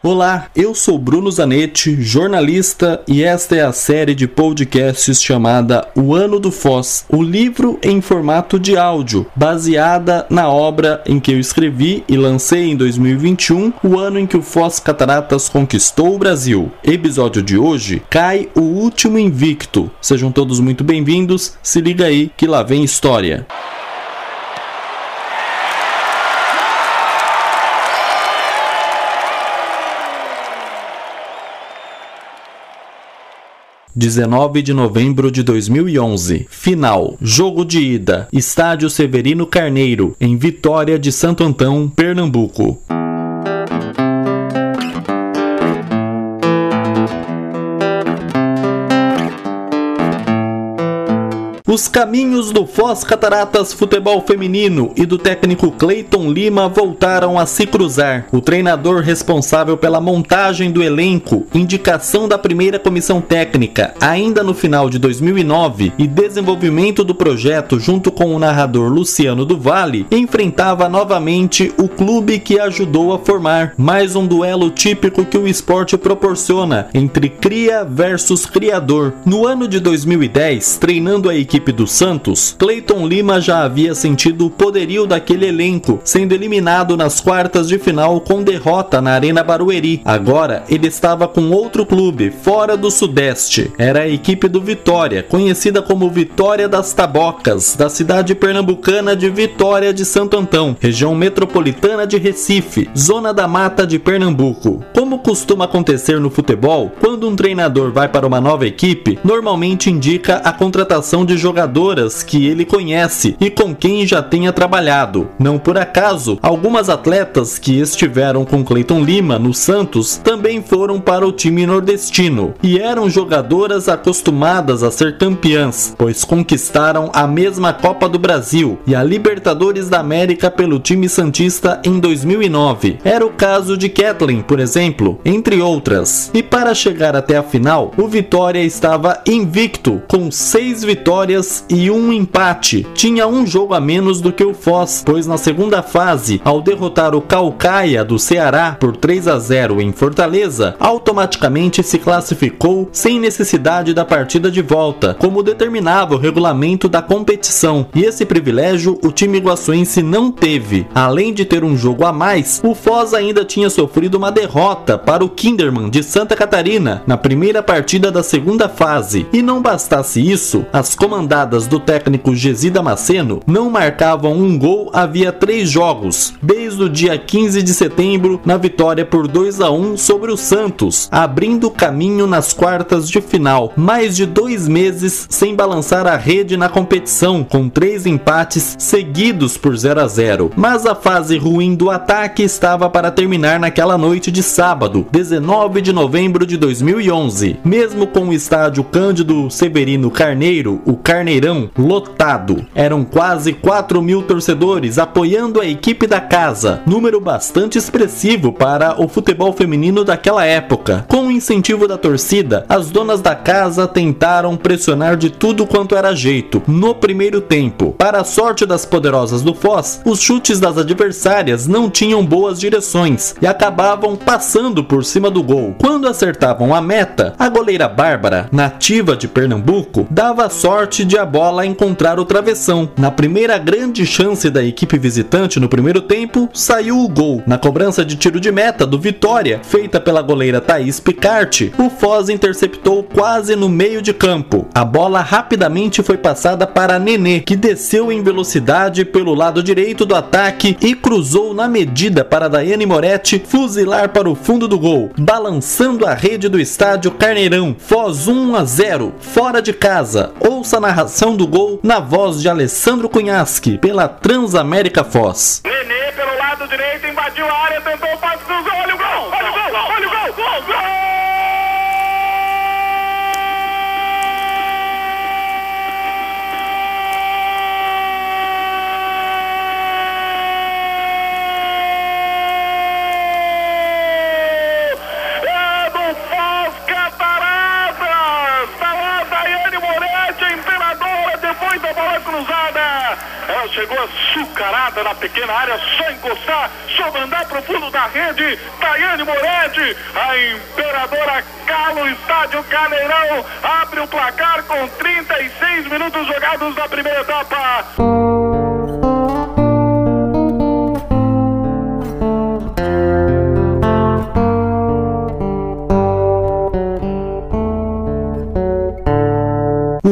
Olá, eu sou Bruno Zanetti, jornalista, e esta é a série de podcasts chamada O Ano do Foz, o livro em formato de áudio, baseada na obra em que eu escrevi e lancei em 2021, o ano em que o Foz Cataratas conquistou o Brasil. Episódio de hoje, cai o último invicto. Sejam todos muito bem-vindos, se liga aí que lá vem história. 19 de novembro de 2011. Final. Jogo de ida. Estádio Severino Carneiro, em Vitória de Santo Antão, Pernambuco. Os caminhos do Foz Cataratas Futebol Feminino e do técnico Cleiton Lima voltaram a se cruzar. O treinador responsável pela montagem do elenco, indicação da primeira comissão técnica, ainda no final de 2009, e desenvolvimento do projeto junto com o narrador Luciano do Vale, enfrentava novamente o clube que ajudou a formar. Mais um duelo típico que o esporte proporciona entre cria versus criador. No ano de 2010, treinando a equipe equipe do Santos, Clayton Lima já havia sentido o poderio daquele elenco, sendo eliminado nas quartas de final com derrota na Arena Barueri. Agora ele estava com outro clube, fora do Sudeste. Era a equipe do Vitória, conhecida como Vitória das Tabocas, da cidade pernambucana de Vitória de Santo Antão, região metropolitana de Recife, zona da mata de Pernambuco. Como costuma acontecer no futebol, quando um treinador vai para uma nova equipe, normalmente indica a contratação de jogadores jogadoras que ele conhece e com quem já tenha trabalhado. Não por acaso, algumas atletas que estiveram com Cleiton Lima no Santos também foram para o time nordestino e eram jogadoras acostumadas a ser campeãs, pois conquistaram a mesma Copa do Brasil e a Libertadores da América pelo time santista em 2009. Era o caso de Kathleen, por exemplo, entre outras. E para chegar até a final, o Vitória estava invicto com seis vitórias vitórias e um empate. Tinha um jogo a menos do que o Foz, pois na segunda fase, ao derrotar o Calcaia do Ceará por 3 a 0 em Fortaleza, automaticamente se classificou sem necessidade da partida de volta, como determinava o regulamento da competição. E esse privilégio o time iguaçuense não teve. Além de ter um jogo a mais, o Foz ainda tinha sofrido uma derrota para o Kinderman de Santa Catarina na primeira partida da segunda fase. E não bastasse isso, as comandantes comandadas do técnico Gesi Damasceno não marcavam um gol havia três jogos, desde o dia 15 de setembro na vitória por 2 a 1 sobre o Santos, abrindo caminho nas quartas de final. Mais de dois meses sem balançar a rede na competição, com três empates seguidos por 0 a 0. Mas a fase ruim do ataque estava para terminar naquela noite de sábado, 19 de novembro de 2011. Mesmo com o estádio Cândido Severino Carneiro, o Car Carneirão lotado. Eram quase 4 mil torcedores apoiando a equipe da casa, número bastante expressivo para o futebol feminino daquela época. Com o incentivo da torcida, as donas da casa tentaram pressionar de tudo quanto era jeito no primeiro tempo. Para a sorte das poderosas do Foz, os chutes das adversárias não tinham boas direções e acabavam passando por cima do gol. Quando acertavam a meta, a goleira Bárbara, nativa de Pernambuco, dava sorte de a bola encontrar o travessão. Na primeira grande chance da equipe visitante no primeiro tempo, saiu o gol. Na cobrança de tiro de meta do Vitória, feita pela goleira Thaís Picarte, o Foz interceptou quase no meio de campo. A bola rapidamente foi passada para Nenê, que desceu em velocidade pelo lado direito do ataque e cruzou na medida para Daiane Moretti fuzilar para o fundo do gol, balançando a rede do estádio Carneirão. Foz 1 a 0, fora de casa. Ouça na narração do gol na voz de Alessandro Cunhasque, pela Transamérica Foz. Nenê pelo lado direito, invadiu a área, tentou o passe Chegou açucarada na pequena área, só encostar, só mandar pro fundo da rede. Daiane Moretti, a imperadora Calo, estádio Caneirão, abre o placar com 36 minutos jogados na primeira etapa.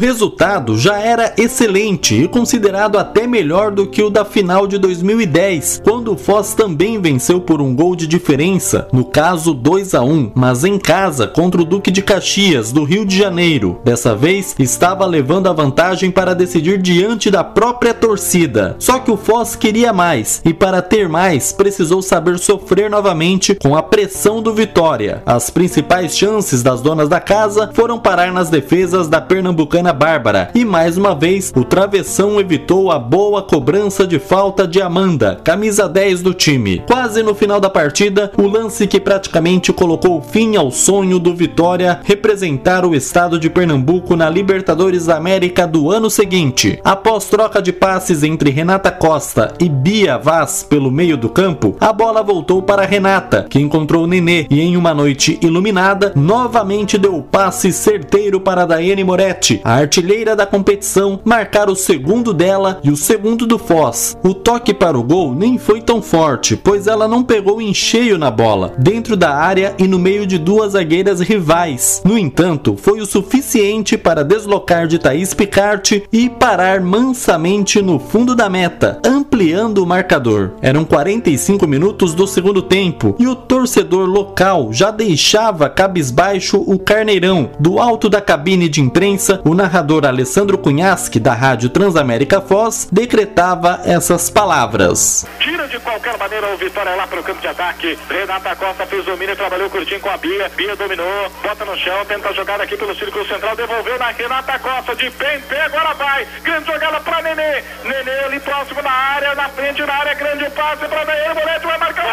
Resultado já era excelente e considerado até melhor do que o da final de 2010, quando o Foz também venceu por um gol de diferença, no caso 2 a 1, mas em casa contra o Duque de Caxias, do Rio de Janeiro. Dessa vez, estava levando a vantagem para decidir diante da própria torcida. Só que o Foz queria mais e para ter mais precisou saber sofrer novamente com a pressão do Vitória. As principais chances das donas da casa foram parar nas defesas da pernambucana Bárbara. E mais uma vez, o travessão evitou a boa cobrança de falta de Amanda, camisa 10 do time. Quase no final da partida, o lance que praticamente colocou fim ao sonho do Vitória representar o estado de Pernambuco na Libertadores da América do ano seguinte. Após troca de passes entre Renata Costa e Bia Vaz pelo meio do campo, a bola voltou para Renata, que encontrou Nenê e em uma noite iluminada, novamente deu o passe certeiro para Daiane Moretti, a artilheira da competição, marcar o segundo dela e o segundo do Foz. O toque para o gol nem foi tão forte, pois ela não pegou em cheio na bola, dentro da área e no meio de duas zagueiras rivais. No entanto, foi o suficiente para deslocar de Thaís Picarte e parar mansamente no fundo da meta, o marcador. Eram 45 minutos do segundo tempo e o torcedor local já deixava cabisbaixo o Carneirão. Do alto da cabine de imprensa, o narrador Alessandro Cunhasque, da Rádio Transamérica Foz, decretava essas palavras. Tira de qualquer maneira o Vitória lá para o campo de ataque. Renata Costa fez domínio, trabalhou curtinho com a Bia. Bia dominou, bota no chão, tenta jogar aqui pelo círculo central, devolveu na Renata Costa, de pé em pé, agora vai. Grande jogada para Nenê. Nenê ali próximo na área, na frente na área, grande passe para Daíra Moleque, vai marcar.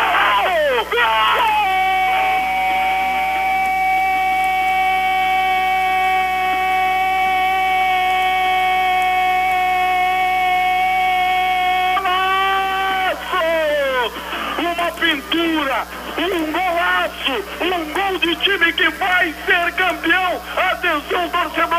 Gol! Gol! pintura, um golaço, um gol de time que vai ser campeão. Atenção, torcedor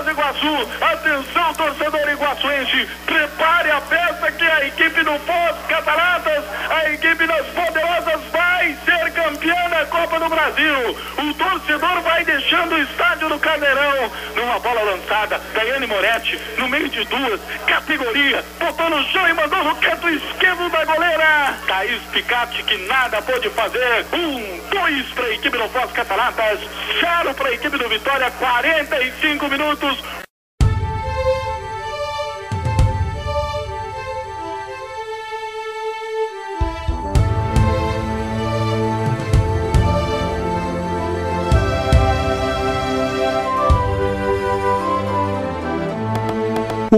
Foz do Iguaçu, atenção, torcedor iguaçuense, prepare a peça que a equipe do Foz Cataratas, a equipe das Poderosas vai ser campeã da Copa do Brasil. O torcedor vai deixando o estádio do Caldeirão numa bola lançada. Daiane Moretti, no meio de duas, categoria, botou no chão e mandou no canto esquerdo da goleira. Thaís Picati, que nada pôde fazer. Um, dois para a equipe do Foz Cataratas, zero para a equipe do Vitória, 45 minutos.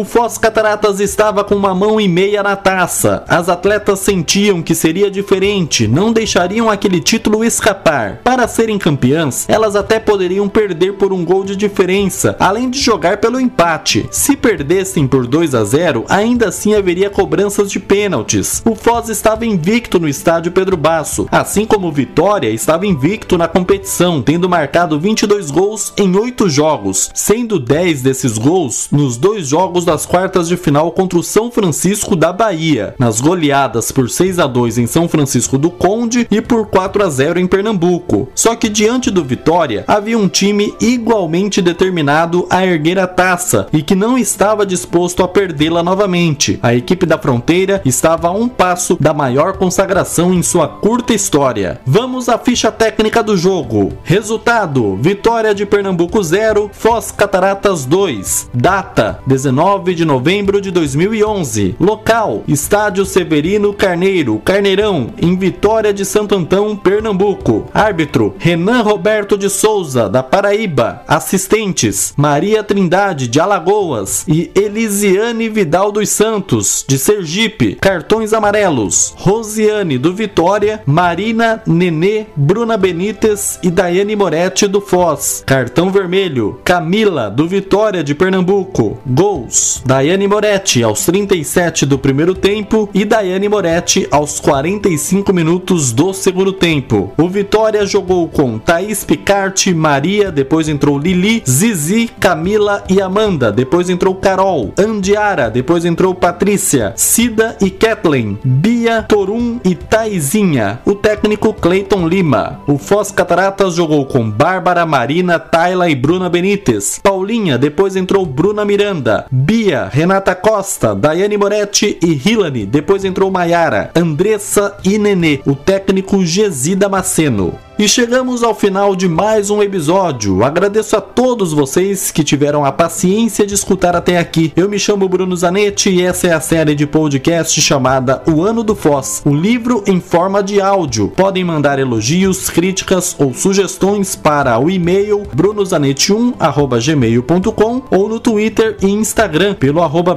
O Foz Cataratas estava com uma mão e meia na taça. As atletas sentiam que seria diferente, não deixariam aquele título escapar. Para serem campeãs, elas até poderiam perder por um gol de diferença, além de jogar pelo empate. Se perdessem por 2 a 0, ainda assim haveria cobranças de pênaltis. O Foz estava invicto no estádio Pedro Basso, assim como o Vitória estava invicto na competição, tendo marcado 22 gols em 8 jogos, sendo 10 desses gols nos dois jogos jogos das quartas de final contra o São Francisco da Bahia, nas goleadas por 6 a 2 em São Francisco do Conde e por 4 a 0 em Pernambuco. Só que diante do Vitória, havia um time igualmente determinado a erguer a taça e que não estava disposto a perdê-la novamente. A equipe da Fronteira estava a um passo da maior consagração em sua curta história. Vamos à ficha técnica do jogo. Resultado: Vitória de Pernambuco 0, Foz Cataratas 2. Data: 19 9 de novembro de 2011. Local: Estádio Severino Carneiro, Carneirão, em Vitória de Santo Antão, Pernambuco. Árbitro: Renan Roberto de Souza, da Paraíba. Assistentes: Maria Trindade, de Alagoas e Elisiane Vidal dos Santos, de Sergipe. Cartões amarelos: Rosiane, do Vitória, Marina Nenê, Bruna Benites e Daiane Moretti, do Foz. Cartão vermelho: Camila, do Vitória de Pernambuco. Gols: Daiane Moretti aos 37 do primeiro tempo e Daiane Moretti aos 45 minutos do segundo tempo. O Vitória jogou com Thaís Picarte, Maria, depois entrou Lili, Zizi, Camila e Amanda, depois entrou Carol, Andiara, depois entrou Patrícia, Cida e Kathleen, Bia, Torum e Taizinha. O técnico Clayton Lima. O Foz Cataratas jogou com Bárbara, Marina, Tayla e Bruna Benites. Paulinha, depois entrou Bruna Miranda, Bia, Renata Costa, Daiane Moretti e Hilane, depois entrou Maiara, Andressa e Nenê. O técnico Gesida Damasceno. E chegamos ao final de mais um episódio. Agradeço a todos vocês que tiveram a paciência de escutar até aqui. Eu me chamo Bruno Zanetti e essa é a série de podcast chamada O Ano do Foz, o livro em forma de áudio. Podem mandar elogios, críticas ou sugestões para o e-mail brunozanetti1@gmail.com ou no Twitter e Instagram pelo arroba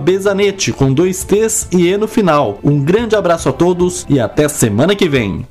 com dois T's e E no final. Um grande abraço a todos e até semana que vem.